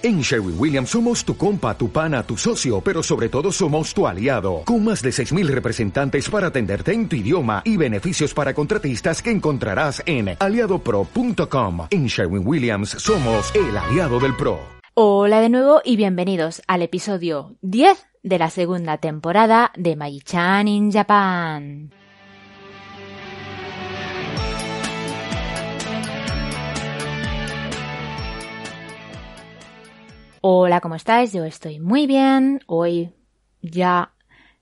En Sherwin Williams somos tu compa, tu pana, tu socio, pero sobre todo somos tu aliado, con más de 6.000 representantes para atenderte en tu idioma y beneficios para contratistas que encontrarás en aliadopro.com. En Sherwin Williams somos el aliado del PRO. Hola de nuevo y bienvenidos al episodio 10 de la segunda temporada de Mai-chan in Japan. Hola, ¿cómo estáis? Yo estoy muy bien. Hoy ya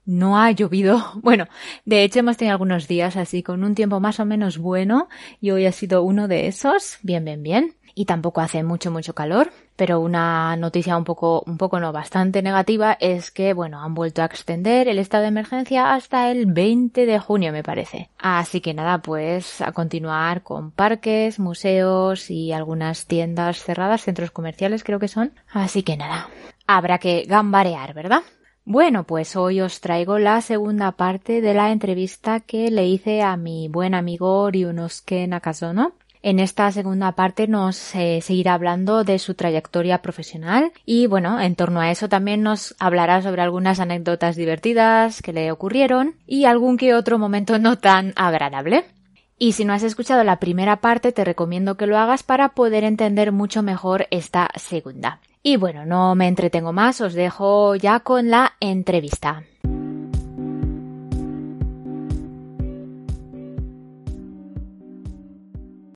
no ha llovido. Bueno, de hecho hemos tenido algunos días así con un tiempo más o menos bueno y hoy ha sido uno de esos. Bien, bien, bien. Y tampoco hace mucho, mucho calor. Pero una noticia un poco, un poco no, bastante negativa es que, bueno, han vuelto a extender el estado de emergencia hasta el 20 de junio, me parece. Así que nada, pues a continuar con parques, museos y algunas tiendas cerradas, centros comerciales creo que son. Así que nada, habrá que gambarear, ¿verdad? Bueno, pues hoy os traigo la segunda parte de la entrevista que le hice a mi buen amigo Ryunosuke Nakazono. En esta segunda parte nos eh, seguirá hablando de su trayectoria profesional y bueno, en torno a eso también nos hablará sobre algunas anécdotas divertidas que le ocurrieron y algún que otro momento no tan agradable. Y si no has escuchado la primera parte, te recomiendo que lo hagas para poder entender mucho mejor esta segunda. Y bueno, no me entretengo más, os dejo ya con la entrevista.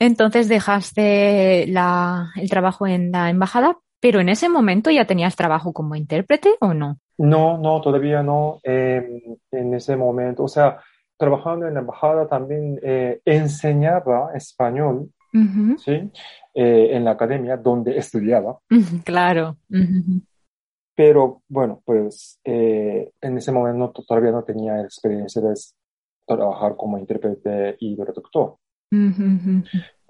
Entonces dejaste el trabajo en la embajada, pero en ese momento ya tenías trabajo como intérprete o no? No, no, todavía no. Em, en ese momento, o sea, trabajando en la embajada también eh, enseñaba español, ¿sí? Eh, en la academia donde estudiaba. Claro. Pero bueno, pues eh, en ese momento todavía no tenía experiencia de trabajar como intérprete y traductor.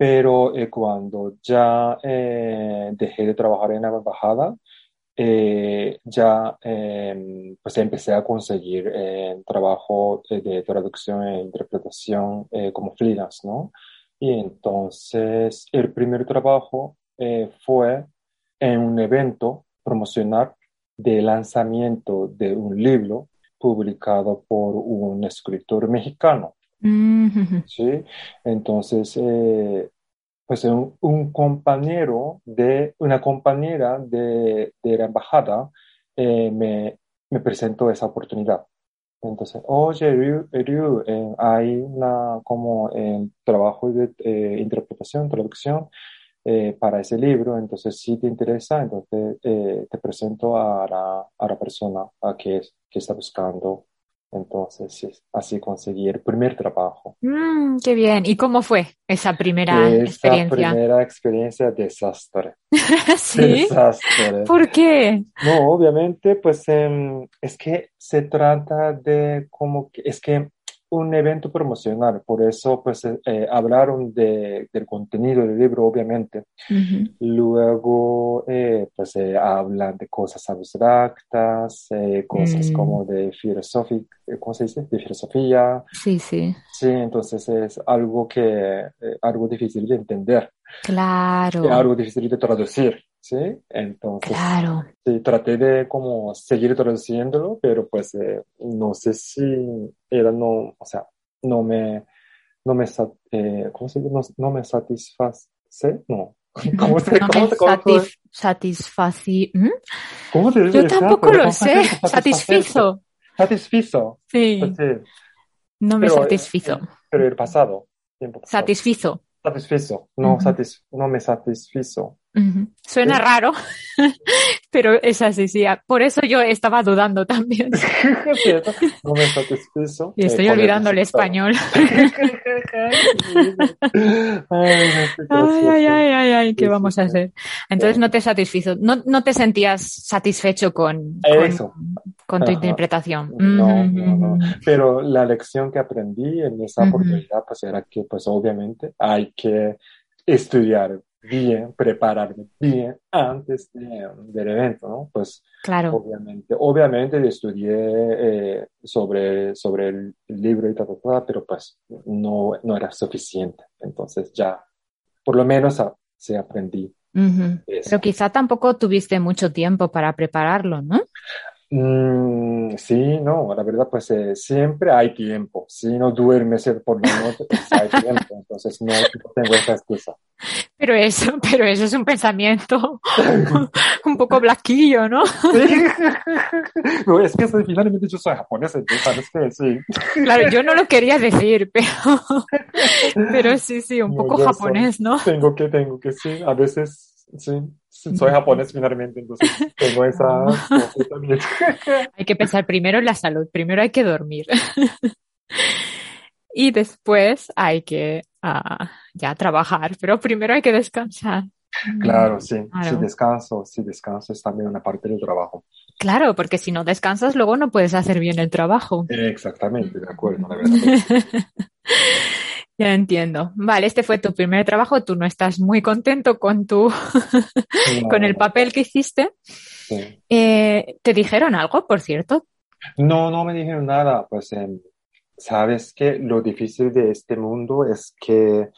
Pero eh, cuando ya eh, dejé de trabajar en la embajada, eh, ya em, pues empecé a conseguir trabajo de traducción e interpretación como freelance, ¿no? Y entonces el primer trabajo fue en un evento promocional de lanzamiento de un libro publicado por un escritor mexicano. ¿Sí? Entonces, eh, pues un, compañero de, una compañera de, de la embajada eh, me, me, presentó esa oportunidad. Entonces, oye, Ryu, eh, hay una como trabajo de interpretación, traducción para ese libro, entonces si te interesa, entonces te presento a la, a la persona a que, que está buscando entonces, así conseguí el primer trabajo. Mm, qué bien. ¿Y cómo fue esa primera esa experiencia? primera experiencia, desastre. ¿Sí? Desastre. ¿Por qué? No, obviamente, pues em, es que se trata de como que, es que un evento promocional, por eso pues eh, eh, hablaron de, del contenido del libro, obviamente. Luego eh, pues hablan de cosas abstractas, cosas mm. como de filosofía, ¿cómo se dice? De filosofía. Sí, sí. Sí, entonces es algo que, algo difícil de entender. Claro. algo difícil de traducir. ¿Sí? Entonces, claro. sí, traté de como seguir traduciéndolo, pero pues eh, no sé si era no, o sea, no me, no me, eh, ¿cómo se dice? No, me satisface, no. ¿Cómo se, no cómo, me cómo, satisfaci... ¿Mm? ¿Cómo se dice? Yo tampoco lo sé. Satisfizo. Satisfizo. Sí. Pues, sí. No me pero, satisfizo. Eh, pero el pasado. Tiempo pasado. Satisfizo. Satisfizo. No, uh -huh. satis, no me satisfizo. Suena raro, pero es así, sí. Por eso yo estaba dudando también. no me satisfizo. Y estoy olvidando el español. ay, ay, ay, ay, ¿qué vamos a hacer? Entonces no te satisfizo, no, no te sentías satisfecho con, con, con, tu interpretación. No, no, no. Pero la lección que aprendí en esa oportunidad pues era que pues obviamente hay que estudiar bien, prepararme bien antes del evento, ¿no? Pues claro. obviamente, obviamente estudié eh, sobre, sobre el libro y tal, tal, pero pues no, no era suficiente. Entonces ya, por lo menos se aprendí. Pero quizá tampoco tuviste mucho tiempo para prepararlo, ¿no? Mm, sí, no, la verdad, pues eh, siempre hay tiempo. Si no duermes por la noche, pues hay tiempo. Entonces no tengo esa excusa. Pero eso, pero eso es un pensamiento un poco blaquillo, ¿no? No, es que finalmente yo soy japonés, entonces sabes que sí. Claro, yo no lo quería decir, pero, pero sí, sí, un No, poco soy- japonés, ¿no? Tengo que, tengo que, sí, a veces, sí, soy japonés finalmente, entonces tengo esa también. Hay que pensar primero en la salud, primero hay que dormir. Y después hay que ah, ya trabajar, pero primero hay que descansar. Claro, sí, sí, Claro. descanso, sí, descanso es también una parte del trabajo. Claro, porque si no descansas, luego no puedes hacer bien el trabajo. Exactamente, de acuerdo, la verdad. Ya entiendo. Vale, este fue tu primer trabajo. Tú no estás muy contento con tu, con el papel que hiciste. sí. Eh, ¿te dijeron algo, por cierto? No, no me dijeron nada, pues em, sabes que lo difícil de este mundo es que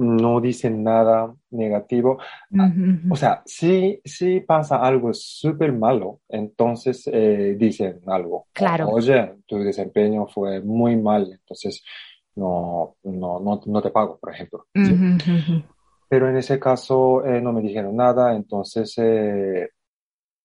no dicen nada negativo. Ah, O sea, si, si pasa algo súper malo, entonces eh, dicen algo. Claro. Oye, tu desempeño fue muy mal, entonces no, no, no, no te pago, por ejemplo. ujú. Pero en ese caso eh, no me dijeron nada, entonces eh,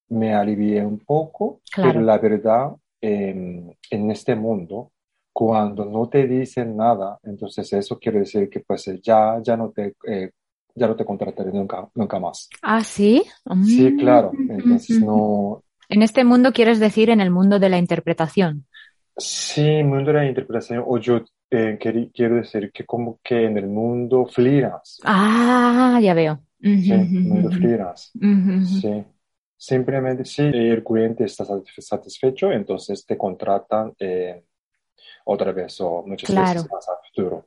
me alivié un poco, Claro. pero la verdad, em, en este mundo, cuando no te dicen nada, entonces eso quiere decir que pues ya, ya no te, eh, ya no te contrataré nunca, nunca más. Ah, sí. Sí, Mm, claro, entonces no, En este mundo quieres decir en el mundo de la interpretación. sí, mundo de la interpretación, o yo eh, quiero decir que como que en el mundo freelance, Ah, ya veo. Sí, mundo freelance. Sí, simplemente si el cliente está satisfe- satisfecho, entonces te contratan eh, otra vez o muchas Claro. veces más a futuro.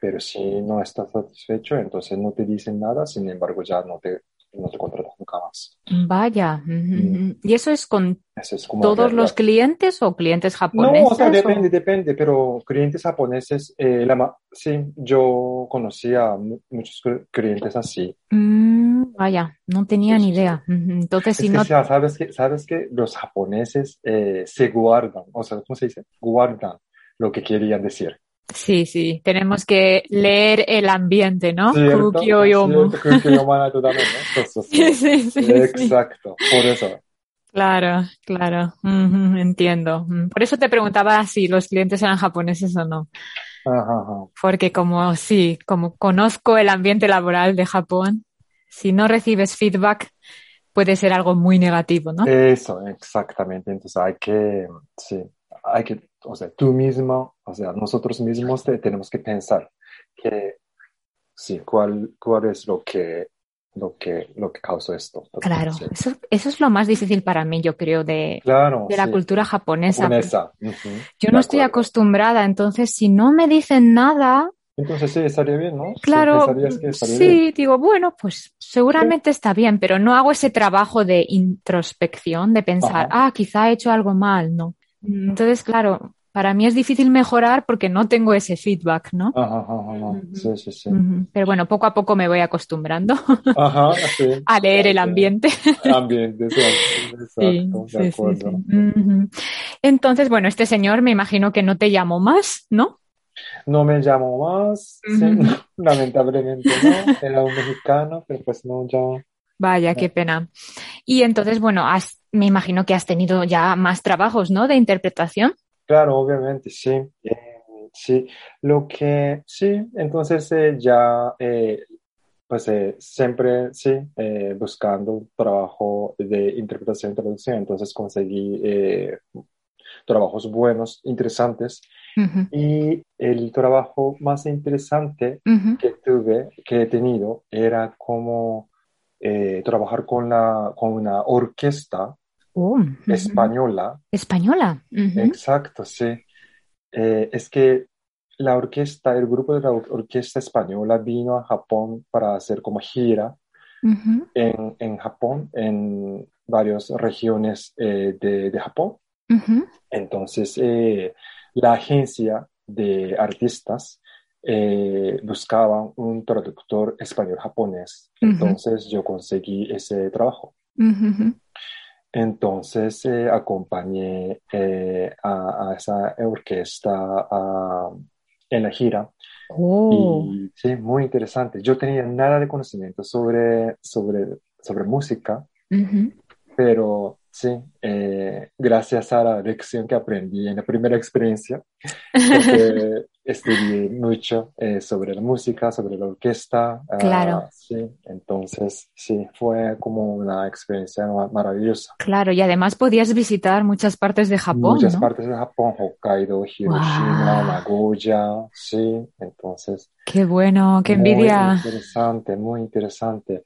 Pero si no estás satisfecho, entonces no te dicen nada, sin embargo ya no te, no te contratan nunca más. Vaya. Mm. ¿Y eso es con Eso es todos los clientes o clientes No, japoneses? o sea, o- depende, depende, pero clientes japoneses, eh, la sí, yo conocía mu- muchos cl- clientes así. Mm, vaya, no tenía Sí, ni sí, sí. idea. Ujú. Entonces, si Es que no, ya sabes que, sabes que los japoneses eh, se guardan, o sea, ¿cómo se dice? Guardan lo que querían decir. sí, sí, tenemos que leer el ambiente, ¿no? Sí, sí, Sí. Exacto, por eso. Claro, claro. Entiendo. Por eso te preguntaba si los clientes eran japoneses o no. Ajá, ajá. Porque como sí, como conozco el ambiente laboral de Japón, si no recibes feedback, puede ser algo muy negativo, ¿no? Eso, exactamente. Entonces hay que, sí, hay que, o sea, tú mismo, o sea, nosotros mismos te- tenemos que pensar que, sí, cuál, cuál es lo que, lo que, lo que causó esto. Claro, Sí. eso, eso es lo más difícil para mí, yo creo, de, Claro, de la sí. cultura japonesa. Yo de no estoy acuerdo. acostumbrada, entonces si no me dicen nada, Entonces sí, estaría bien, ¿no? Claro, que bien. sí, digo, bueno, pues seguramente está bien, pero no hago ese trabajo de introspección, de pensar, Ajá. ah, quizá he hecho algo mal, ¿no? Entonces, claro, para mí es difícil mejorar porque no tengo ese feedback, ¿no? Ajá, ajá, ajá. Ujú. Sí, sí, sí. Ujú. Pero bueno, poco a poco me voy acostumbrando Ajá, sí. a leer el ambiente. Ambiente, sí, Sí, exacto, de sí, sí, acuerdo. sí. Entonces, bueno, este señor me imagino que no te llamó más, ¿no? No me llamo más, sí, lamentablemente no. Era un mexicano, pero pues no, ya. Vaya, qué pena. Y entonces, bueno, has, me imagino que has tenido ya más trabajos, ¿no? De interpretación. Claro, obviamente, sí. Eh, sí, lo que, sí, entonces eh, ya, eh, pues siempre, sí, buscando trabajo de interpretación y traducción, entonces conseguí trabajos buenos, interesantes. Y el trabajo más interesante que tuve, que he tenido, era como eh, trabajar con la, con una orquesta Oh, española. Española. Exacto, sí. Eh, es que la orquesta, el grupo de la or- orquesta española vino a Japón para hacer como gira en, en Japón, en varias regiones eh, de, de Japón. Entonces, eh, la agencia de artistas eh, buscaban un traductor español-japonés. Entonces yo conseguí ese trabajo. Entonces eh, acompañé eh, a, esa orquesta en la gira. Oh. Y sí, muy interesante. Yo tenía nada de conocimiento sobre, sobre, sobre música, pero Sí, eh, gracias a la lección que aprendí en la primera experiencia, estudié mucho eh, sobre la música, sobre la orquesta. Ah, claro. sí, entonces sí, fue como una experiencia maravillosa. Claro, y además podías visitar muchas partes de Japón. Muchas partes de Japón, Hokkaido, Hiroshima, Nagoya, sí, entonces. Qué bueno, qué envidia. Muy interesante, muy interesante.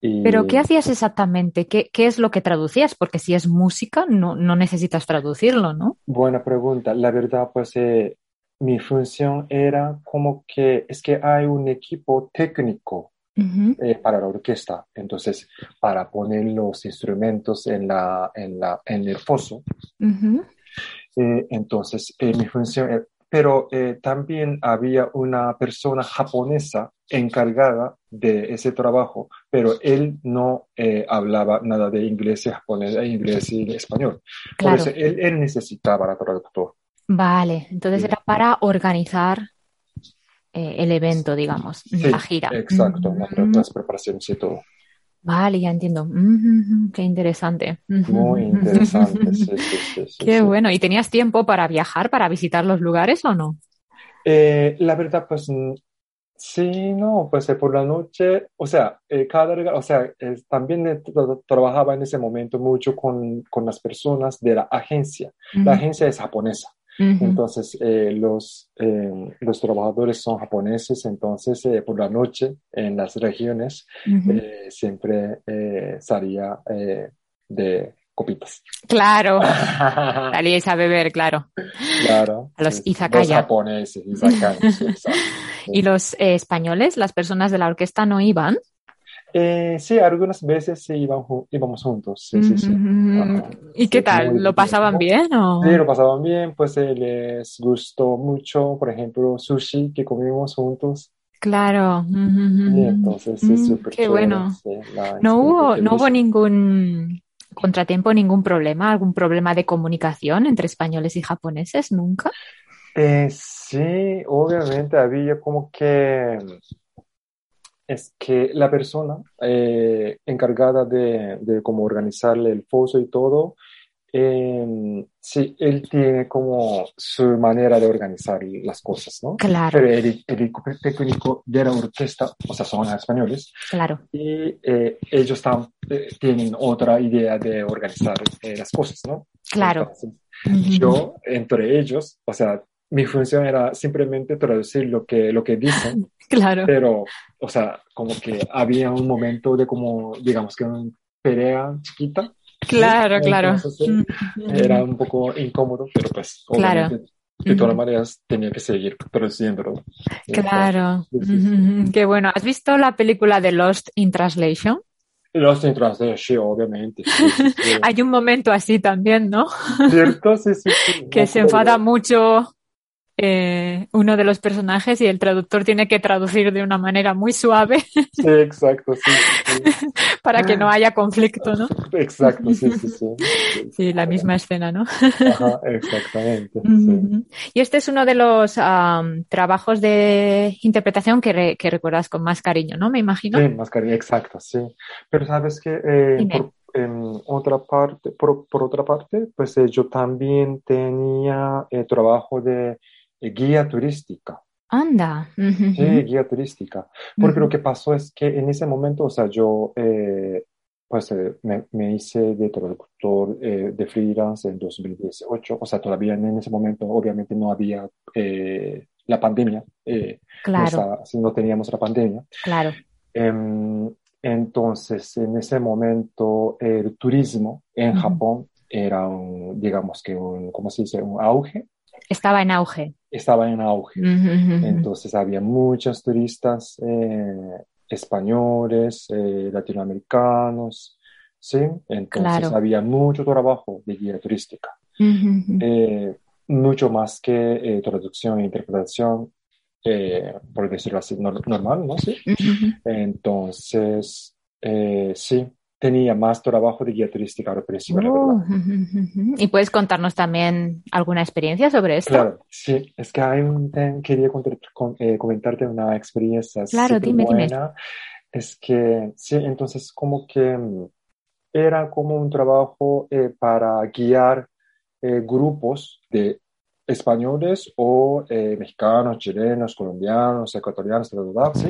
Pero ¿qué hacías exactamente? ¿Qué, ¿Qué, es lo que traducías? Porque si es música, no, no necesitas traducirlo, ¿no? Buena pregunta. La verdad, pues eh, mi función era como que es que hay un equipo técnico eh, para la orquesta. Entonces, para poner los instrumentos en, la, en, la, en el foso. Eh, entonces, mi función pero eh, también había una persona japonesa encargada de ese trabajo, pero él no eh, hablaba nada de inglés y japonés, e inglés y español. Por eso él, necesitaba la traductor. Vale, entonces era para organizar eh, el evento, digamos, la gira. Exacto, las preparaciones y todo. Vale, ya entiendo. qué interesante. Muy interesante, sí, sí, sí, Qué bueno. ¿Y tenías tiempo para viajar, para visitar los lugares o no? Eh, la verdad, pues sí, no, pues eh, por la noche, o sea, eh, cada, o sea, también trabajaba en ese momento mucho con, con las personas de la agencia. La agencia es japonesa. Entonces, eh, los, eh, los trabajadores son japoneses, entonces eh, por la noche en las regiones siempre salía de copitas. Claro, salíais a beber, claro. Claro. A los izakaya. Los japoneses, izakaya, ¿Y los españoles, las personas de la orquesta no iban? Eh, sí, algunas veces sí íbamos juntos. Sí, sí, sí. ¿Y qué tal? ¿Lo pasaban bien? O? Sí, lo pasaban bien, pues eh, les gustó mucho, por ejemplo, sushi que comimos juntos. Claro. entonces sí, súper Qué bueno. no hubo, no hubo ningún contratiempo, ningún problema, algún problema de comunicación entre españoles y japoneses, nunca. Eh, sí, obviamente había como que es que la persona eh, encargada de, de cómo organizarle el foso y todo, eh, sí, él tiene como su manera de organizar las cosas, ¿no? Claro. Pero el, equipo técnico de la orquesta, o sea, son españoles. Claro. Y eh, ellos están, eh, tienen otra idea de organizar las cosas, ¿no? Claro. Yo, entre ellos, o sea, mi función era simplemente traducir lo que, lo que dicen. Claro. Pero, o sea, como que había un momento de como, digamos que una pelea chiquita. Claro, claro. Era un poco incómodo, pero pues, claro. de todas maneras tenía que seguir traduciéndolo. Claro. Qué bueno. ¿Has visto la película de Lost in Translation? Lost in Translation, obviamente. Hay un momento así también, ¿no? Cierto, sí, sí. que se enfada mucho eh, uno de los personajes y el traductor tiene que traducir de una manera muy suave. Sí, exacto, sí. para que no haya conflicto, ¿no? Exacto, sí, sí, sí. Sí, la misma escena, ¿no? Ajá, exactamente. Y este es uno de los trabajos de interpretación que, que, recuerdas con más cariño, ¿no? Me imagino. Sí, más cariño, exacto, sí. Pero sabes que eh, por, en otra parte, por, por otra parte, pues eh, yo también tenía el trabajo de guía turística. Anda. Sí, guía turística. Porque lo que pasó es que en ese momento, o sea, yo eh, pues eh, me, hice de traductor eh, de freelance en 2018. O sea, todavía en ese momento obviamente no había la pandemia. claro. No, no teníamos la pandemia. Claro. Em, entonces, en ese momento, el turismo en Japón era un, digamos que un, ¿cómo se dice? Un auge. Estaba en auge. Estaba en auge. Entonces había muchos turistas eh, españoles, eh, latinoamericanos, ¿sí? Entonces había mucho trabajo de guía turística. Eh, mucho más que traducción e interpretación. por decirlo así, normal, ¿no? Sí. Entonces, sí, tenía más trabajo de guía turística al principio, Oh, verdad. ¿Y puedes contarnos también alguna experiencia sobre esto? Claro, sí, es que hay un, tem- quería eh, comentarte una experiencia Claro, dime. buena. Es que, sí, entonces como que mm, era como un trabajo eh, para guiar eh, grupos de españoles o eh, mexicanos, chilenos, colombianos, ecuatorianos, ¿sí?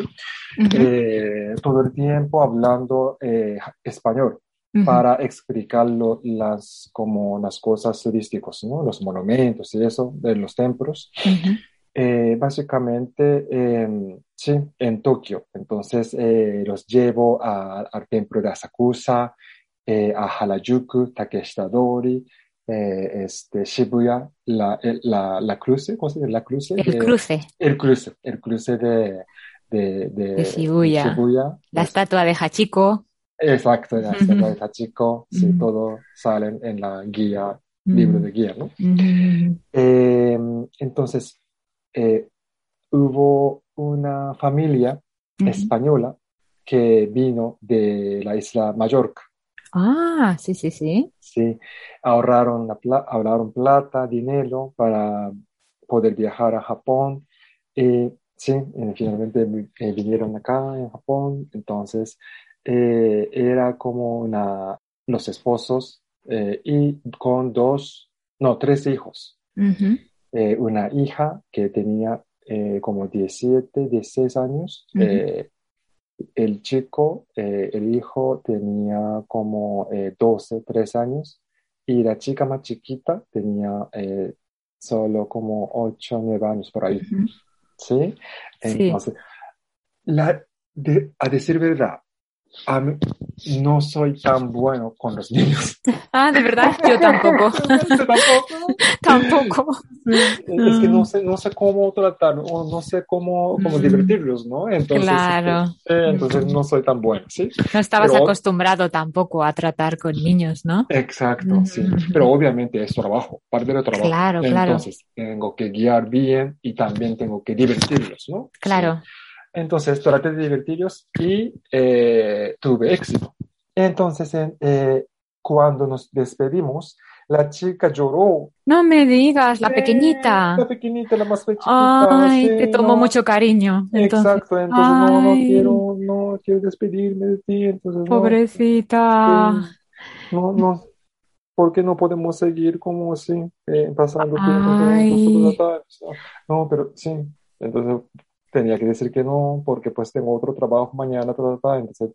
Ujú, Eh, todo el tiempo hablando eh, español ujú, para explicarlo las, como las cosas turísticas, ¿no? Los monumentos y eso, de los templos. ujú. Eh, básicamente, eh, sí, en Tokio. Entonces, eh, los llevo a- al templo de Asakusa, eh, a Harajuku, Takeshita-dori, eh, este, Shibuya, la, el- la, la cruce, ¿cómo se dice? La cruce El de- cruce, el cruce, el cruce de, de, de, De Shibuya. Shibuya. la estatua de Hachiko. Exacto, la estatua de Hachiko, sí, Ujú. todo salen en la guía, libro de guía, ¿no? Eh, entonces, eh, hubo una familia española que vino de la isla Mallorca, Ah, sí, sí, sí. ¿sí? Ahorraron, la pla- ahorraron plata, dinero para poder viajar a Japón. Y sí, eh, finalmente eh, vinieron acá en Japón. Entonces, eh, era como una, los esposos eh, y con dos, no, tres hijos. Eh, una hija que tenía eh, como 17, 16 años. Eh, el chico, eh, el hijo tenía como eh, 12, 13 años y la chica más chiquita tenía eh, solo como 8, 9 años por ahí. ¿sí? Sí. Entonces, la, de- a decir verdad, no soy tan bueno con los niños. Ah, de verdad, yo tampoco. Tampoco. Es que no sé, no sé cómo tratar, o no sé cómo, cómo Mm. divertirlos, ¿no? Entonces, Claro. este, eh, entonces no soy tan bueno, ¿sí? No estabas Pero- acostumbrado tampoco a tratar con niños, ¿no? Exacto, sí. Mm. Pero obviamente es trabajo, parte del trabajo. Claro, claro. Entonces, tengo que guiar bien y también tengo que divertirlos, ¿no? Claro. Sí. Entonces, traté de divertirlos y eh, tuve éxito. Entonces, en- eh, cuando nos despedimos, la chica lloró. No me digas, la Sí, pequeñita. La pequeñita, la más pequeñita. Ay, sí, te tomó no. mucho cariño. Entonces, Exacto, entonces no, no Ay. quiero, no quiero despedirme de ti, entonces no. pobrecita. No, no, ¿por qué no podemos seguir como así, eh, pasando tiempo Ay. No, pero sí, entonces tenía que decir que no, porque pues tengo otro trabajo mañana, ta, ta, ta, entonces.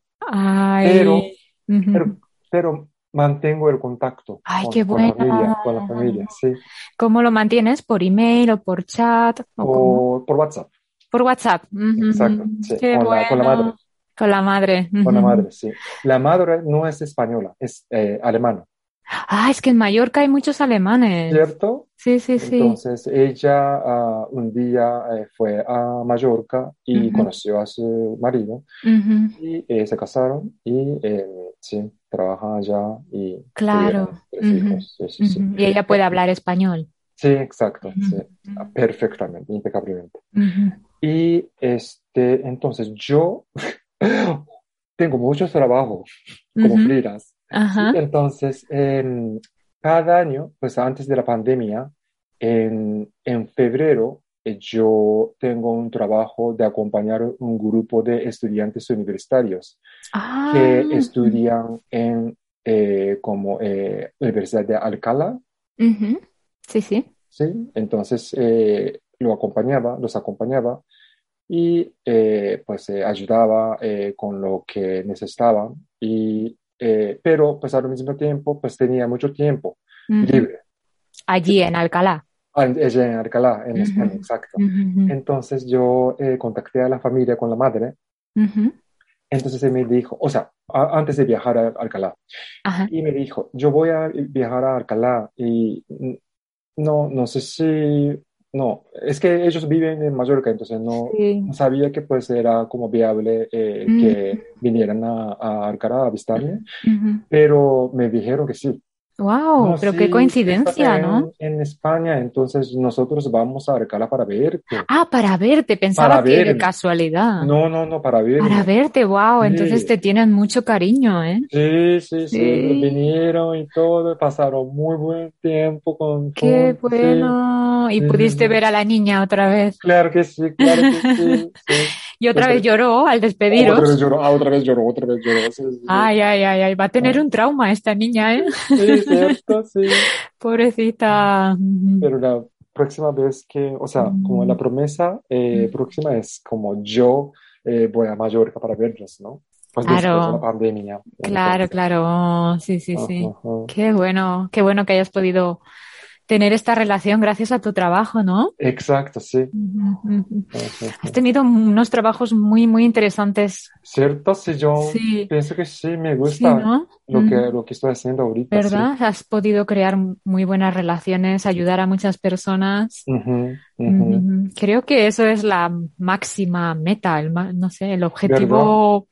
Pero- Ujú. pero, pero mantengo el contacto Ay, con, qué con la bueno. familia, con la familia, sí, ¿Cómo lo mantienes? ¿Por email o por chat? ¿O por, por WhatsApp, Por WhatsApp. Ujú. exacto, sí, Qué con la, con la bueno. madre, Con la madre. con la madre, sí. La madre no es española, es eh, alemana, Ah, es que en Mallorca hay muchos alemanes. ¿cierto? Sí, sí, sí. Entonces ella ah, un día eh, fue a Mallorca y conoció a su marido y eh, se casaron y eh, sí, trabaja allá y Claro. tres hijos. Sí, sí, sí. Y ella puede hablar español. Sí, exacto, sí, ah, perfectamente, impecablemente. Y este, entonces yo tengo muchos trabajos como freelance. Ajá. Entonces, cada año, pues antes de la pandemia, en, en febrero, eh, yo tengo un trabajo de acompañar un grupo de estudiantes universitarios Ah. que estudian en eh, como eh, Universidad de Alcalá. Sí, sí. ¿sí? Entonces, eh, lo acompañaba, los acompañaba y eh, pues eh, ayudaba eh, con lo que necesitaban y eh, pero pues al mismo tiempo pues tenía mucho tiempo libre. Allí en Alcalá. En- ella en Alcalá, en. España, exacto. Entonces yo eh, contacté a la familia con la madre, entonces él me dijo, o sea, a- antes de viajar a Alcalá, Ajá. y me dijo, yo voy a viajar a Alcalá y no, no sé si, no, es que ellos viven en Mallorca, entonces no, Sí. sabía que pues era como viable eh, Mm. que vinieran a, a a visitarme, pero me dijeron que sí, Wow, No, pero sí, qué coincidencia, ¿no? en, en España, entonces nosotros vamos a Arcala para verte. Ah, para verte, pensaba Para que de verme. casualidad. No, no, no, para verme. Para verte, wow, Sí. entonces te tienen mucho cariño, ¿eh? Sí, sí, sí, Sí. vinieron y todo, pasaron muy buen tiempo con Qué con- bueno. Y pudiste ver a la niña otra vez. Claro que sí, claro que sí. Y otra Otra- vez lloró al Otra despediros. vez lloró, ah, otra vez lloró, otra vez lloró. Sí, sí, sí. Ay, ay, ay, ay, va a tener Ah. un trauma esta niña, ¿eh? Sí, cierto, sí. Pobrecita. Pero la próxima vez que, o sea, como la promesa eh, Mm. próxima es como yo eh, voy a Mallorca para verlos, ¿no? Pues Claro. de la pandemia. Claro, claro. Sí, sí, sí. ajá, ajá. Qué bueno, qué bueno que hayas podido tener esta relación gracias a tu trabajo, ¿no? Exacto, sí. Has tenido unos trabajos muy, muy interesantes. ¿Cierto? Sí, yo Sí. pienso que sí, me Sí, gusta ¿no? lo que, lo que estoy haciendo ahorita, sí. ¿Verdad? Has podido crear muy buenas relaciones, ayudar a muchas personas. Creo que eso es la máxima meta, el, no sé, el objetivo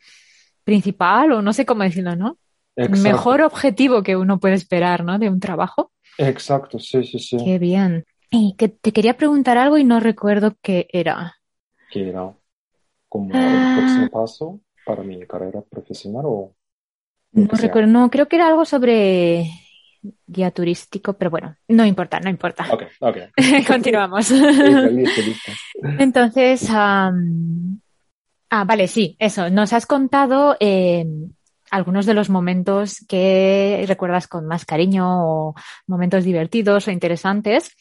principal, o no sé cómo decirlo, ¿no? El mejor objetivo que uno puede esperar, ¿no? De un trabajo. Exacto, sí, sí, sí. Qué bien. Y que te quería preguntar algo y no recuerdo qué era. Que era como Ah. el próximo paso para mi carrera profesional o No recuerdo, no, creo que era algo sobre guía turístico, pero bueno, no importa, no importa. Ok, ok. Continuamos. Entonces, ah, vale, sí, eso. Nos has contado eh, algunos de los momentos que recuerdas con más cariño o momentos divertidos o interesantes.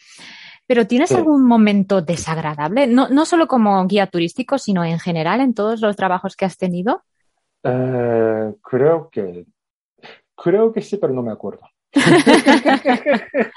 Pero ¿tienes Sí. algún momento desagradable? No, no solo como guía turístico, sino en general en todos los trabajos que has tenido. Eh, creo que, creo que sí, pero no me acuerdo.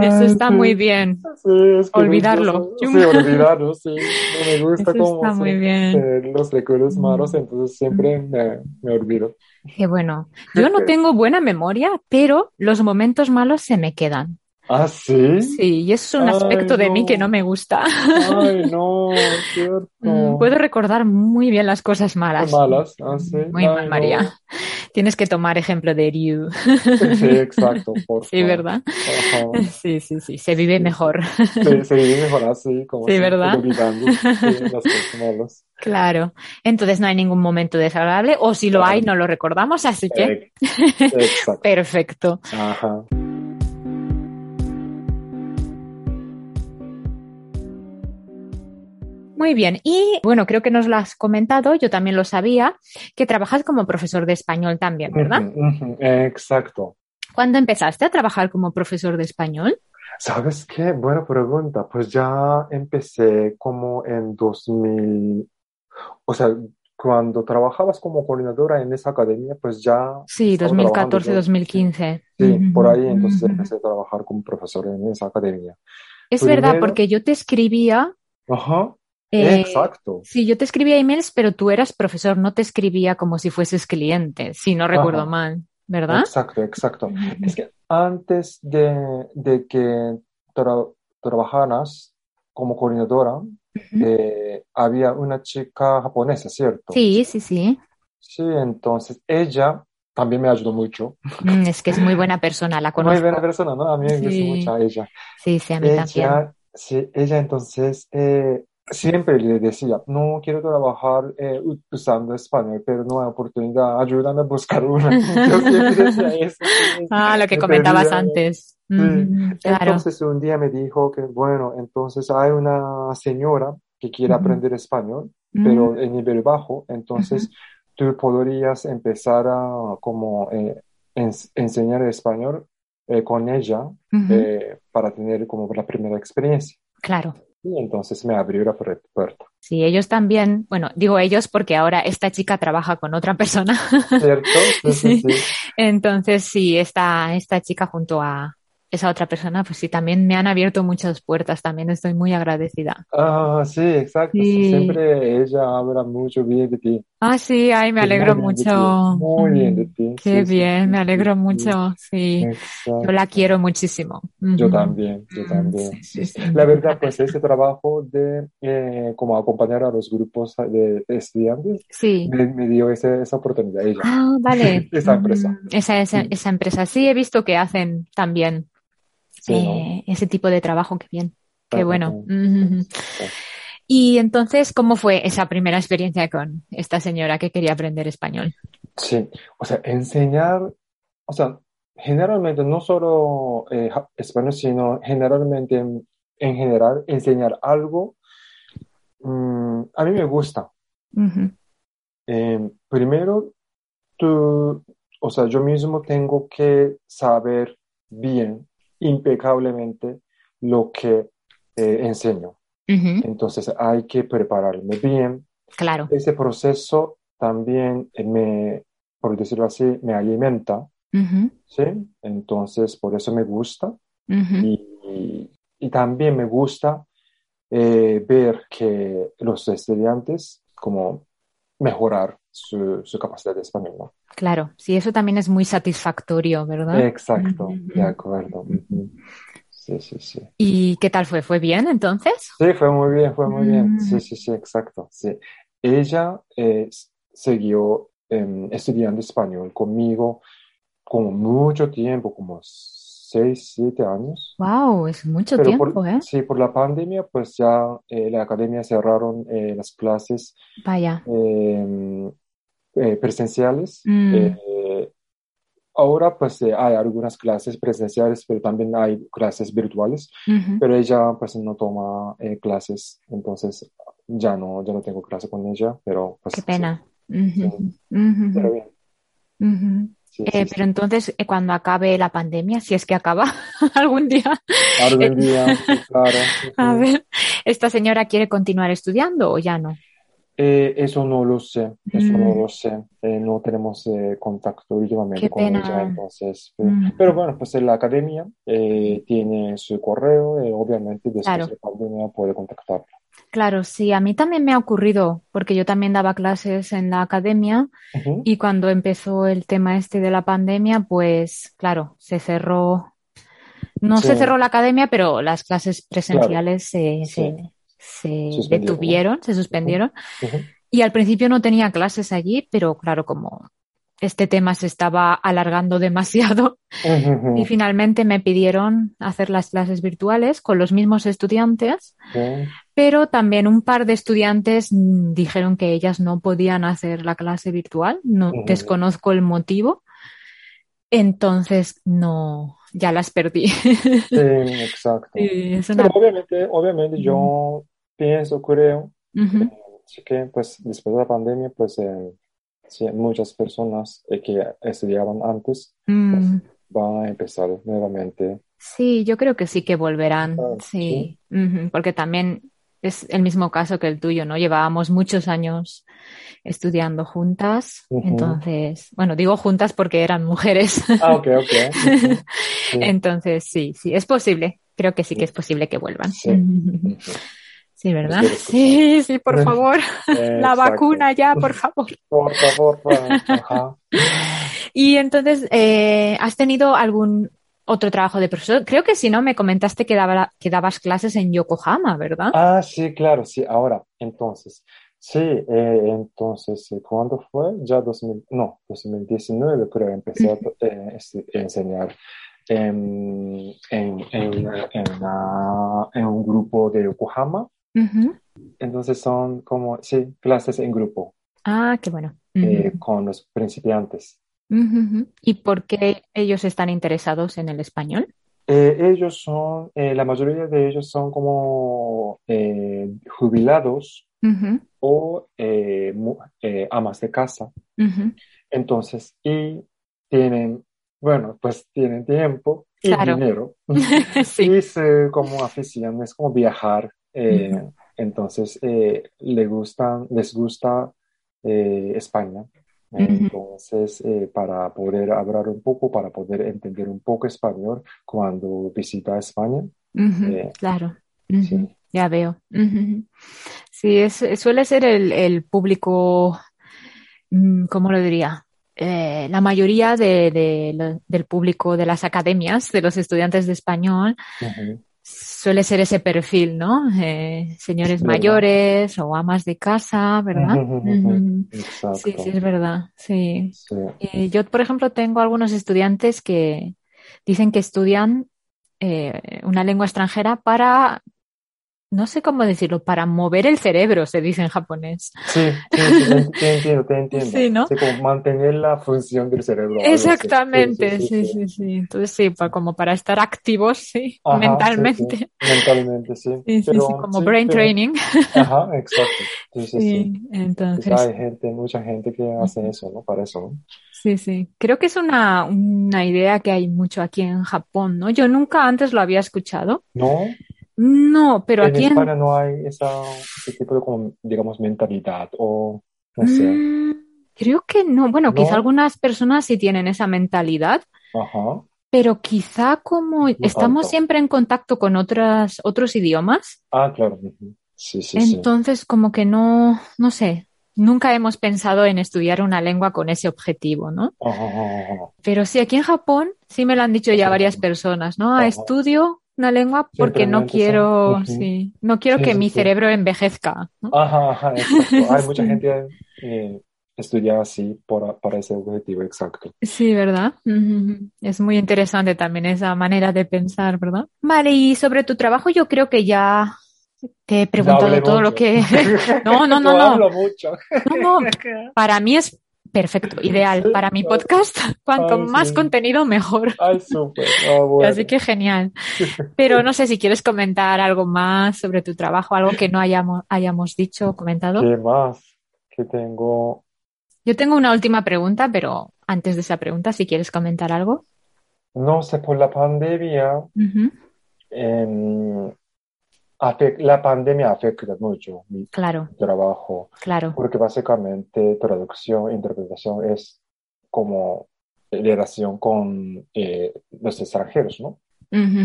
Eso está muy bien. Sí, es que Olvidarlo. Sí, olvidarlo, sí. No me gusta Eso cómo está muy bien. los recuerdos malos, Mm. entonces siempre me, me olvido. Qué bueno. Yo no tengo buena memoria, pero los momentos malos se me quedan. ¿Ah, sí? Sí, y es un Ay, aspecto de mí que no me gusta. Ay, no, cierto. Mm, Puedo recordar muy bien las cosas malas. Malas, ah, sí. Muy Ay, mal, no. María. Tienes que tomar ejemplo de Ryu. Sí, exacto, por Sí, favor. ¿verdad? Ajá. Sí, sí, sí. Se vive mejor. Sí, se vive mejor así, como Sí, ¿verdad? las. Claro. Entonces no hay ningún momento desagradable, o si lo hay, no lo recordamos, así que Exacto. perfecto. Ajá. Muy bien. Y bueno, creo que nos lo has comentado, yo también lo sabía, que trabajas como profesor de español también, ¿verdad? Exacto. ¿Cuándo empezaste a trabajar como profesor de español? ¿Sabes qué? Buena pregunta. Pues ya empecé como en 2000, o sea, cuando trabajabas como coordinadora en esa academia, pues ya Sí, estaba trabajando 2014, yo. 2015. Sí, por ahí entonces empecé a trabajar como profesor en esa academia. Es verdad, porque yo te escribía, Ajá, eh, exacto. sí, yo te escribía emails, pero tú eras profesor, no te escribía como si fueses cliente, si no recuerdo Ajá. mal, ¿verdad? Exacto, exacto. Es que antes de, de que tra- trabajaras como coordinadora, eh, había una chica japonesa, ¿cierto? Sí, sí, sí. Sí, entonces ella también me ayudó mucho. Mm, es que es muy buena persona, la Muy conozco. buena persona, ¿no? A mí me gusta mucho a ella. Sí, sí, a mí también. Ella, sí, ella entonces eh, siempre le decía, no quiero trabajar eh, usando español, pero no hay oportunidad, ayúdame a buscar una. Yo siempre decía eso. Ah, lo que me comentabas antes. Sí. Mm, claro. Entonces un día me dijo que, bueno, entonces hay una señora que quiere aprender español, Mm, pero en nivel bajo, entonces tú podrías empezar a como eh, ens- enseñar español eh, con ella eh, para tener como la primera experiencia. Claro. Y entonces me abrió la puer- puerta. Sí, ellos también, bueno, digo ellos porque ahora esta chica trabaja con otra persona. ¿Cierto? Sí, sí, sí. Entonces, sí, esta, esta chica junto a esa otra persona, pues sí, también me han abierto muchas puertas, también estoy muy agradecida. Ah, sí, exacto. Siempre ella habla mucho bien de ti. Ah, sí, ay, me alegro Muy mucho. Muy bien de ti. Qué Sí, sí, bien, me alegro sí, mucho. Sí, yo la quiero muchísimo. Yo también, yo Mm, también. La verdad, pues ese trabajo de eh, como acompañar a los grupos de estudiantes Sí. me, me dio ese- esa oportunidad ella, Ah, vale. esa empresa. Esa, esa, esa empresa. Sí, he visto que hacen también eh, ese tipo de trabajo. Qué bien. Qué bueno. Y entonces, ¿cómo fue esa primera experiencia con esta señora que quería aprender español? Sí, o sea, enseñar, o sea, generalmente no solo eh, español, sino generalmente en, en general enseñar algo, mm, a mí me gusta. Eh, primero, tú, o sea, yo mismo tengo que saber bien, impecablemente, lo que eh, enseño. Entonces hay que prepararme bien. Claro. Ese proceso también eh, me, por decirlo así, me alimenta. ¿sí? Entonces, por eso me gusta. Y, y también me gusta eh, ver que los estudiantes, como mejorar su, su capacidad de español, ¿no? Claro. Sí, eso también es muy satisfactorio, ¿verdad? Exacto, de acuerdo. Sí, sí, sí. ¿Y qué tal fue? ¿Fue bien entonces? Sí, fue muy bien, fue muy bien. Sí, Mm, sí, sí, exacto. Sí. Ella eh, siguió em, estudiando español conmigo como mucho tiempo, como seis, siete años. Wow, es mucho Pero tiempo, por, ¿eh? sí, por la pandemia, pues ya eh, la academia cerraron eh, las clases Vaya. em, eh, presenciales. Mm, ahora, pues eh, hay algunas clases presenciales, pero también hay clases virtuales. Pero ella, pues, no toma eh, clases, entonces ya no, ya no tengo clase con ella, pero pues Qué sí, pena. sí, pero bien. Sí, Eh, pero entonces, eh, cuando acabe la pandemia, si es que acaba algún día, Algún día, sí, claro. a ver, ¿esta señora quiere continuar estudiando o ya no? Eh, eso no lo sé, eso no Mm, lo sé. Eh, no tenemos eh, contacto últimamente con ella, entonces. eh, Mm, pero bueno, pues en la academia eh, tiene su correo, obviamente después claro. de la pandemia puede contactarla. Claro, sí, a mí también me ha ocurrido, porque yo también daba clases en la academia y cuando empezó el tema este de la pandemia, pues claro, se cerró, no Sí, se cerró la academia, pero las clases claro, presenciales se, sí, se, se detuvieron, se suspendieron y al principio no tenía clases allí, pero claro, como este tema se estaba alargando demasiado y finalmente me pidieron hacer las clases virtuales con los mismos estudiantes pero también un par de estudiantes mm, dijeron que ellas no podían hacer la clase virtual. No desconozco el motivo. Entonces no, ya las perdí. Sí, exacto. Sí, Pero obviamente, obviamente yo pienso, creo, ujú, eh, que pues después de la pandemia, pues eh, sí, muchas personas eh, que estudiaban antes, pues mm. van a empezar nuevamente. Sí, yo creo que sí que volverán. Ah, sí, porque también es el mismo caso que el tuyo, ¿no? Llevábamos muchos años estudiando juntas. Entonces, bueno, digo juntas porque eran mujeres. Ah, ok, ok. Sí, Entonces, sí, sí, es posible. Creo que sí que es posible que vuelvan. sí. ¿verdad? Sí, sí, por favor. La Exacto. vacuna ya, por favor. Por favor, ajá. Y entonces, eh, ¿has tenido algún otro trabajo de profesor? Creo que si no, me comentaste que, daba- que dabas clases en Yokohama, ¿verdad? Ah, sí, claro, sí, ahora, entonces, sí, eh, entonces, eh, ¿cuándo fue? Ya 2000, no, 2019 creo, empecé a eh, enseñar en, en, en, en, ah, en un grupo de Yokohama, entonces son como, sí, clases en grupo Ah, qué bueno. eh, con los principiantes. ¿Y por qué ellos están interesados en el español? Eh, ellos son, eh, la mayoría de ellos son como jubilados o amas de casa. Entonces, y tienen, bueno, pues tienen tiempo y Claro, dinero. sí. Y se, como afición es como viajar. Eh, entonces, eh, le gustan, les gusta eh, España. Entonces, para poder hablar un poco, para poder entender un poco español cuando visita España, Claro. sí. Ya veo. Sí, es, suele ser el, el público mm, ¿cómo lo diría? Eh, la mayoría de, del público de las academias, de los estudiantes de español. Suele ser ese perfil, ¿no? Eh, señores mayores o amas de casa, ¿verdad? Exacto. Sí, sí, es verdad, sí. Sí. Eh, yo, por ejemplo, tengo algunos estudiantes que dicen que estudian eh, una lengua extranjera para, no sé cómo decirlo, para mover el cerebro, se dice en japonés. Sí, sí, sí, te, te entiendo, te entiendo. Sí, ¿no? como mantener la función del cerebro. Exactamente, sí, sí, sí. Entonces, sí, pa- como para estar activos, sí, Ajá, sí, mentalmente. sí. Mentalmente, sí. Sí, sí, Pero sí, como sí, brain pero- training. Ajá, exacto. Sí, sí, sí. Sí, Pues entonces, hay gente, mucha gente que hace eso, ¿no? Para eso, ¿no? sí, sí. Creo que es una, una idea que hay mucho aquí en Japón, ¿no? Yo nunca antes lo había escuchado. No, No, pero en aquí en... España no hay esa, ese tipo de, como, digamos, mentalidad o, no sé. Mm, creo que no. Bueno, quizá No. algunas personas sí tienen esa mentalidad, Ajá, pero quizá como estamos tanto. siempre en contacto con otras, otros idiomas, ah, claro. Sí, sí, sí. entonces como que no, no sé, nunca hemos pensado en estudiar una lengua con ese objetivo, ¿no? Ajá. Pero sí, aquí en Japón sí me lo han dicho ya varias personas, ¿no? Ah, Ajá. Estudio una lengua porque no quiero, sí, no quiero Sí, que sí, mi cerebro envejezca, ¿no? Ajá, ajá, exacto. Hay mucha gente eh, estudia así por, para ese objetivo, exacto. Sí, ¿verdad? Es muy interesante también esa manera de pensar, ¿verdad? Vale, y sobre tu trabajo yo creo que ya te he preguntado todo lo que... No, no, no, no. hablo mucho. No, no, para mí es perfecto, ideal. Para mi podcast, cuanto Ay, más sí. contenido, mejor. Ay, súper. Ah, bueno. Así que genial. Pero no sé si quieres comentar algo más sobre tu trabajo, algo que no hayamos, hayamos dicho o comentado. ¿Qué más? Que tengo. Yo tengo una última pregunta, pero antes de esa pregunta, si quieres comentar algo. No sé, por la pandemia, em, afec- la pandemia afecta mucho mi Claro, trabajo, claro. porque básicamente traducción e interpretación es como relación con eh, los extranjeros, ¿no?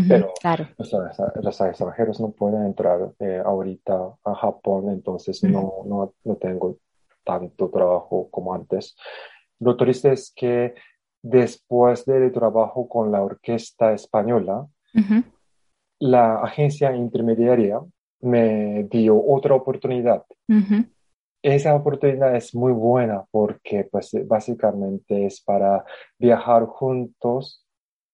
Pero- Claro. Los, los extranjeros no pueden entrar eh, ahorita a Japón, entonces no, no, no tengo tanto trabajo como antes. Lo triste es que después del trabajo con la orquesta española, la agencia intermediaria me dio otra oportunidad. Esa oportunidad es muy buena porque pues básicamente es para viajar juntos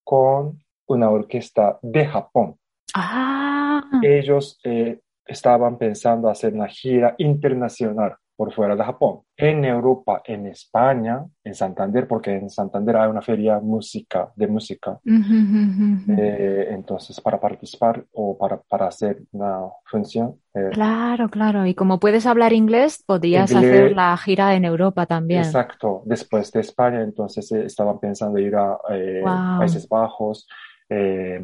con una orquesta de Japón. Ah, Ellos eh, estaban pensando hacer una gira internacional por fuera de Japón, en Europa, en España, en Santander, porque en Santander hay una feria música, de música. Eh, entonces, para participar o para, para hacer una función, eh, Claro, claro. Y como puedes hablar inglés, podrías Inglés. hacer la gira en Europa también. exacto, después de España, entonces eh, estaban pensando ir a eh, Wow. Países Bajos, eh,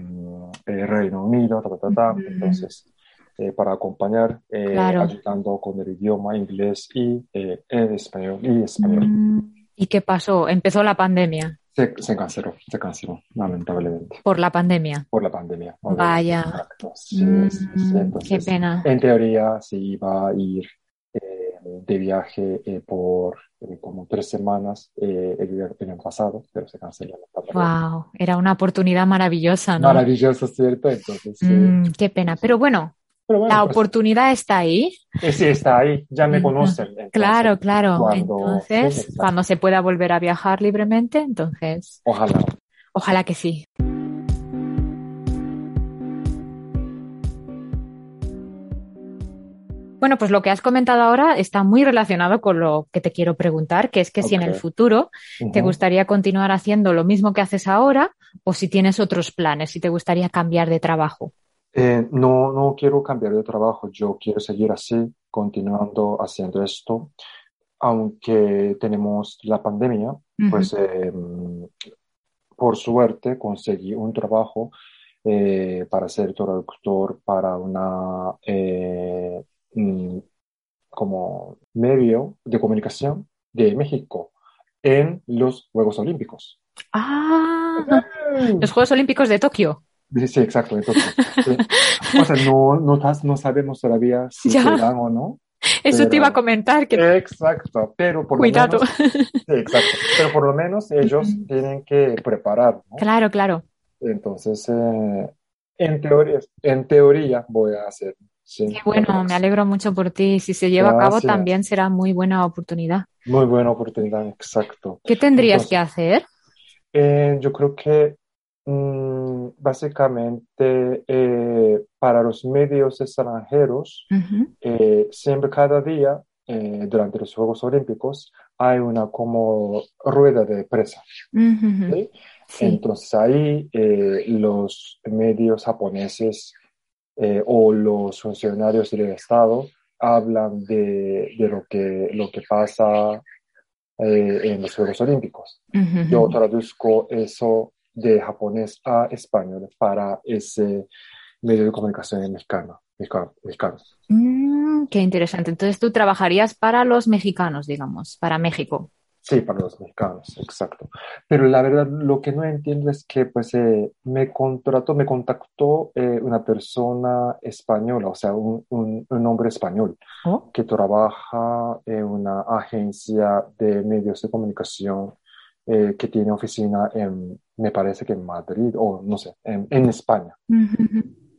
eh, Reino Unido, ta, ta, ta. Entonces, eh, para acompañar, eh, Claro. ayudando con el idioma inglés y eh, el español y español. Mm, ¿Y qué pasó? Empezó la pandemia. Se, se canceló, se canceló, lamentablemente, Por la pandemia. por la pandemia. Vaya. Sí, Mm, sí, sí. qué Entonces, pena. En teoría se iba a ir eh, de viaje eh, por eh, como tres semanas eh, el, el año pasado, pero se canceló. Wow, era una oportunidad maravillosa, ¿no? Maravilloso, ¿cierto? Entonces, sí. Mm, qué pena. Pero bueno, Pero bueno, la pues, oportunidad está ahí. sí, está ahí, ya me conocen. entonces, Claro, claro. cuando- Entonces, sí, cuando se pueda volver a viajar libremente, entonces, Ojalá. ojalá que sí. Bueno, pues lo que has comentado ahora está muy relacionado con lo que te quiero preguntar, que es que si en el futuro te gustaría continuar haciendo lo mismo que haces ahora o si tienes otros planes, si te gustaría cambiar de trabajo. Eh, no, no quiero cambiar de trabajo, yo quiero seguir así, continuando haciendo esto, aunque tenemos la pandemia, pues eh, por suerte conseguí un trabajo eh, para ser traductor para una eh, mm, como medio de comunicación de México en los Juegos Olímpicos. Ah, los Juegos Olímpicos de Tokio. Sí, sí, exacto. Entonces, sí. O sea, no, no, no sabemos todavía si Ya. se dan o no. Eso te iba a comentar. Que... Exacto, pero por Cuidado. lo menos... Sí, exacto. Pero por lo menos ellos tienen que preparar, ¿no? Claro, claro. Entonces, eh, en teoría, en teoría voy a hacer. Sí, Qué bueno, me alegro mucho por ti. Si se lleva a cabo también será muy buena oportunidad. Muy buena oportunidad, exacto. ¿Qué tendrías Entonces- que hacer? Eh, yo creo que mm, básicamente eh, para los medios extranjeros, eh, siempre cada día eh, durante los Juegos Olímpicos hay una como rueda de prensa. Entonces ahí eh, los medios japoneses eh, o los funcionarios del Estado hablan de, de lo que, lo que pasa en los Juegos Olímpicos. Yo traduzco eso de japonés a español para ese medio de comunicación mexicano. mexicano, mexicano. Mm, qué interesante. Entonces tú trabajarías para los mexicanos, digamos, para México. Sí, para los mexicanos, exacto. Pero la verdad, lo que no entiendo es que pues eh, me contrató, me contactó eh, una persona española, o sea, un, un, un hombre español Oh. que trabaja en una agencia de medios de comunicación eh, que tiene oficina en, me parece que en Madrid, o no sé, en, en España.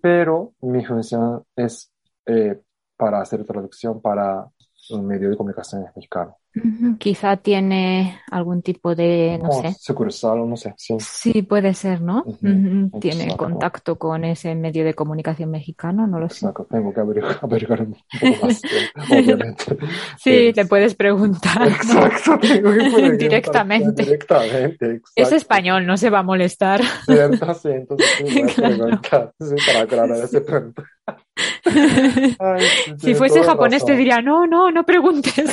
Pero mi función es eh, para hacer traducción para un medio de comunicación mexicano. Quizá tiene algún tipo de, no O sé. sucursal, no sé, sí. Sí, puede ser, ¿no? Ujú, Ujú, Tiene exacto. contacto con ese medio de comunicación mexicano, no lo sé. Exacto, tengo que averiguar, averiguar un poco más, obviamente. Sí, Pero- le puedes preguntar. ¿no? Exacto, tengo que preguntar Directamente. Directamente, Es español, no se va a molestar. Cierto, sí, entonces sí, voy a Claro. preguntar, sí, para aclarar ese punto. Ay, Si fuese japonés te razón. diría, no, no, no preguntes.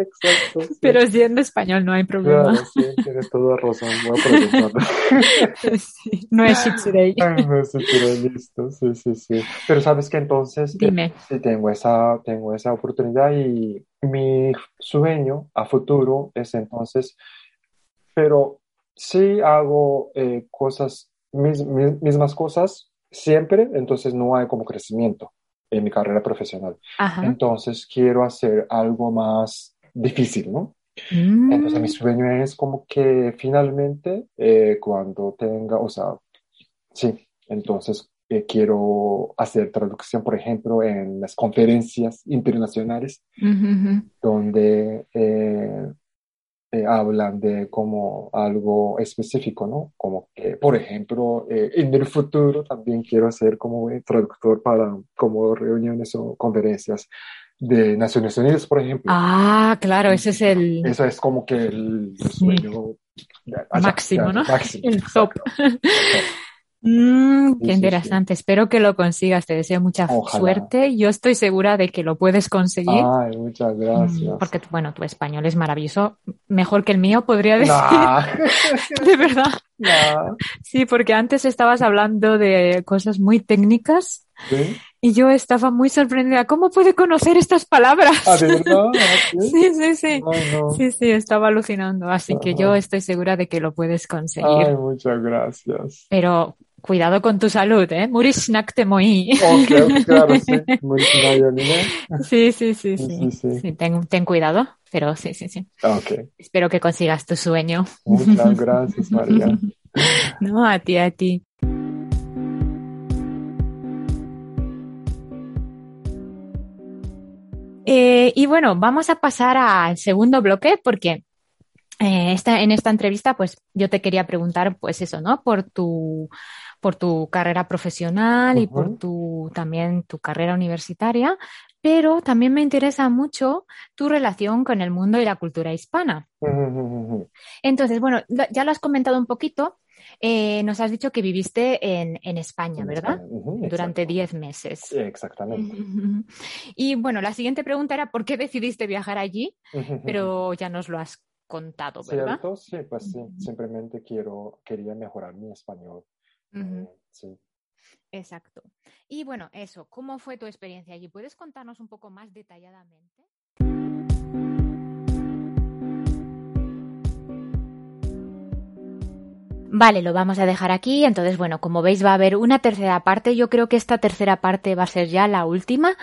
Exacto, sí. Pero siendo español no hay problema. Claro, sí, tienes toda razón, voy a preguntar. Sí, No es Shitsurei. Ay, no sé, pero listo, sí, sí, sí. Pero sabes que entonces, eh, Dime. sí tengo esa, tengo esa oportunidad y mi sueño a futuro es entonces, pero sí hago eh, cosas, mis, mis- mismas cosas siempre, entonces no hay como crecimiento en mi carrera profesional. Ajá. Entonces quiero hacer algo más difícil, ¿no? Mm, Entonces mi sueño es como que finalmente eh, cuando tenga, o sea, sí, entonces eh, quiero hacer traducción, por ejemplo, en las conferencias internacionales donde eh, eh, hablan de como algo específico, ¿no? Como que, por ejemplo, eh, en el futuro también quiero ser como traductor para como reuniones o conferencias de Naciones Unidas, por ejemplo. Ah, claro, ese es el, Eso es como que el, sueño allá, Máximo, ¿no? máximo, el top. exacto. Mm, Sí, qué sí, interesante. Espero que lo consigas. Te deseo mucha Ojalá. suerte. Yo estoy segura de que lo puedes conseguir. Ay, muchas gracias. Mm, Porque, bueno, tu español es maravilloso. Mejor que el mío, podría decir. Nah, De verdad. nah, Sí, porque antes estabas hablando de cosas muy técnicas ¿sí? y yo estaba muy sorprendida. ¿Cómo puede conocer estas palabras? Ah, ¿de verdad? Ah, ¿sí? Sí, sí, sí. No. Sí, sí, estaba alucinando. Así que yo estoy segura de que lo puedes conseguir. Ay, muchas gracias. Pero cuidado con tu salud, ¿eh? Muris nakte moi. Ok, claro, sí. Sí, sí, sí, Sí, sí. sí, ten, ten cuidado, pero sí, sí, sí. Ok, Espero que consigas tu sueño. muchas gracias, María. No, a ti, a ti. Eh, y bueno, vamos a pasar al segundo bloque porque eh, esta, en esta entrevista, pues yo te quería preguntar, pues eso, ¿no? Por tu, por tu carrera profesional y Ujú. por tu, también tu carrera universitaria, pero también me interesa mucho tu relación con el mundo y la cultura hispana. Entonces, bueno, ya lo has comentado un poquito. Eh, nos has dicho que viviste en, en España, ¿verdad? Durante exacto. 10 meses. Sí, exactamente. Y bueno, la siguiente pregunta era ¿por qué decidiste viajar allí? Pero ya nos lo has contado, ¿verdad? ¿Cierto? Sí, pues sí. Simplemente quiero, quería mejorar mi español. Eh, sí. Exacto. Y bueno, eso, ¿cómo fue tu experiencia allí? ¿Puedes contarnos un poco más detalladamente? Vale, lo vamos a dejar aquí. Entonces, bueno, como veis va a haber una tercera parte. Yo creo que esta tercera parte va a ser ya la última.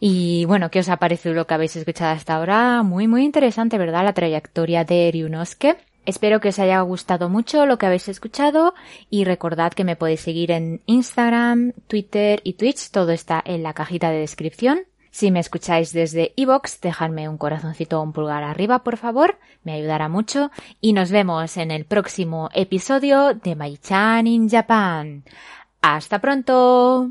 Y bueno, ¿qué os ha parecido lo que habéis escuchado hasta ahora? Muy, muy interesante, ¿verdad? La trayectoria de Ryunosuke. Espero que os haya gustado mucho lo que habéis escuchado y recordad que me podéis seguir en Instagram, Twitter y Twitch. Todo está en la cajita de descripción. Si me escucháis desde iVoox, dejadme un corazoncito o un pulgar arriba, por favor, me ayudará mucho. Y nos vemos en el próximo episodio de My Chan in Japan. ¡Hasta pronto!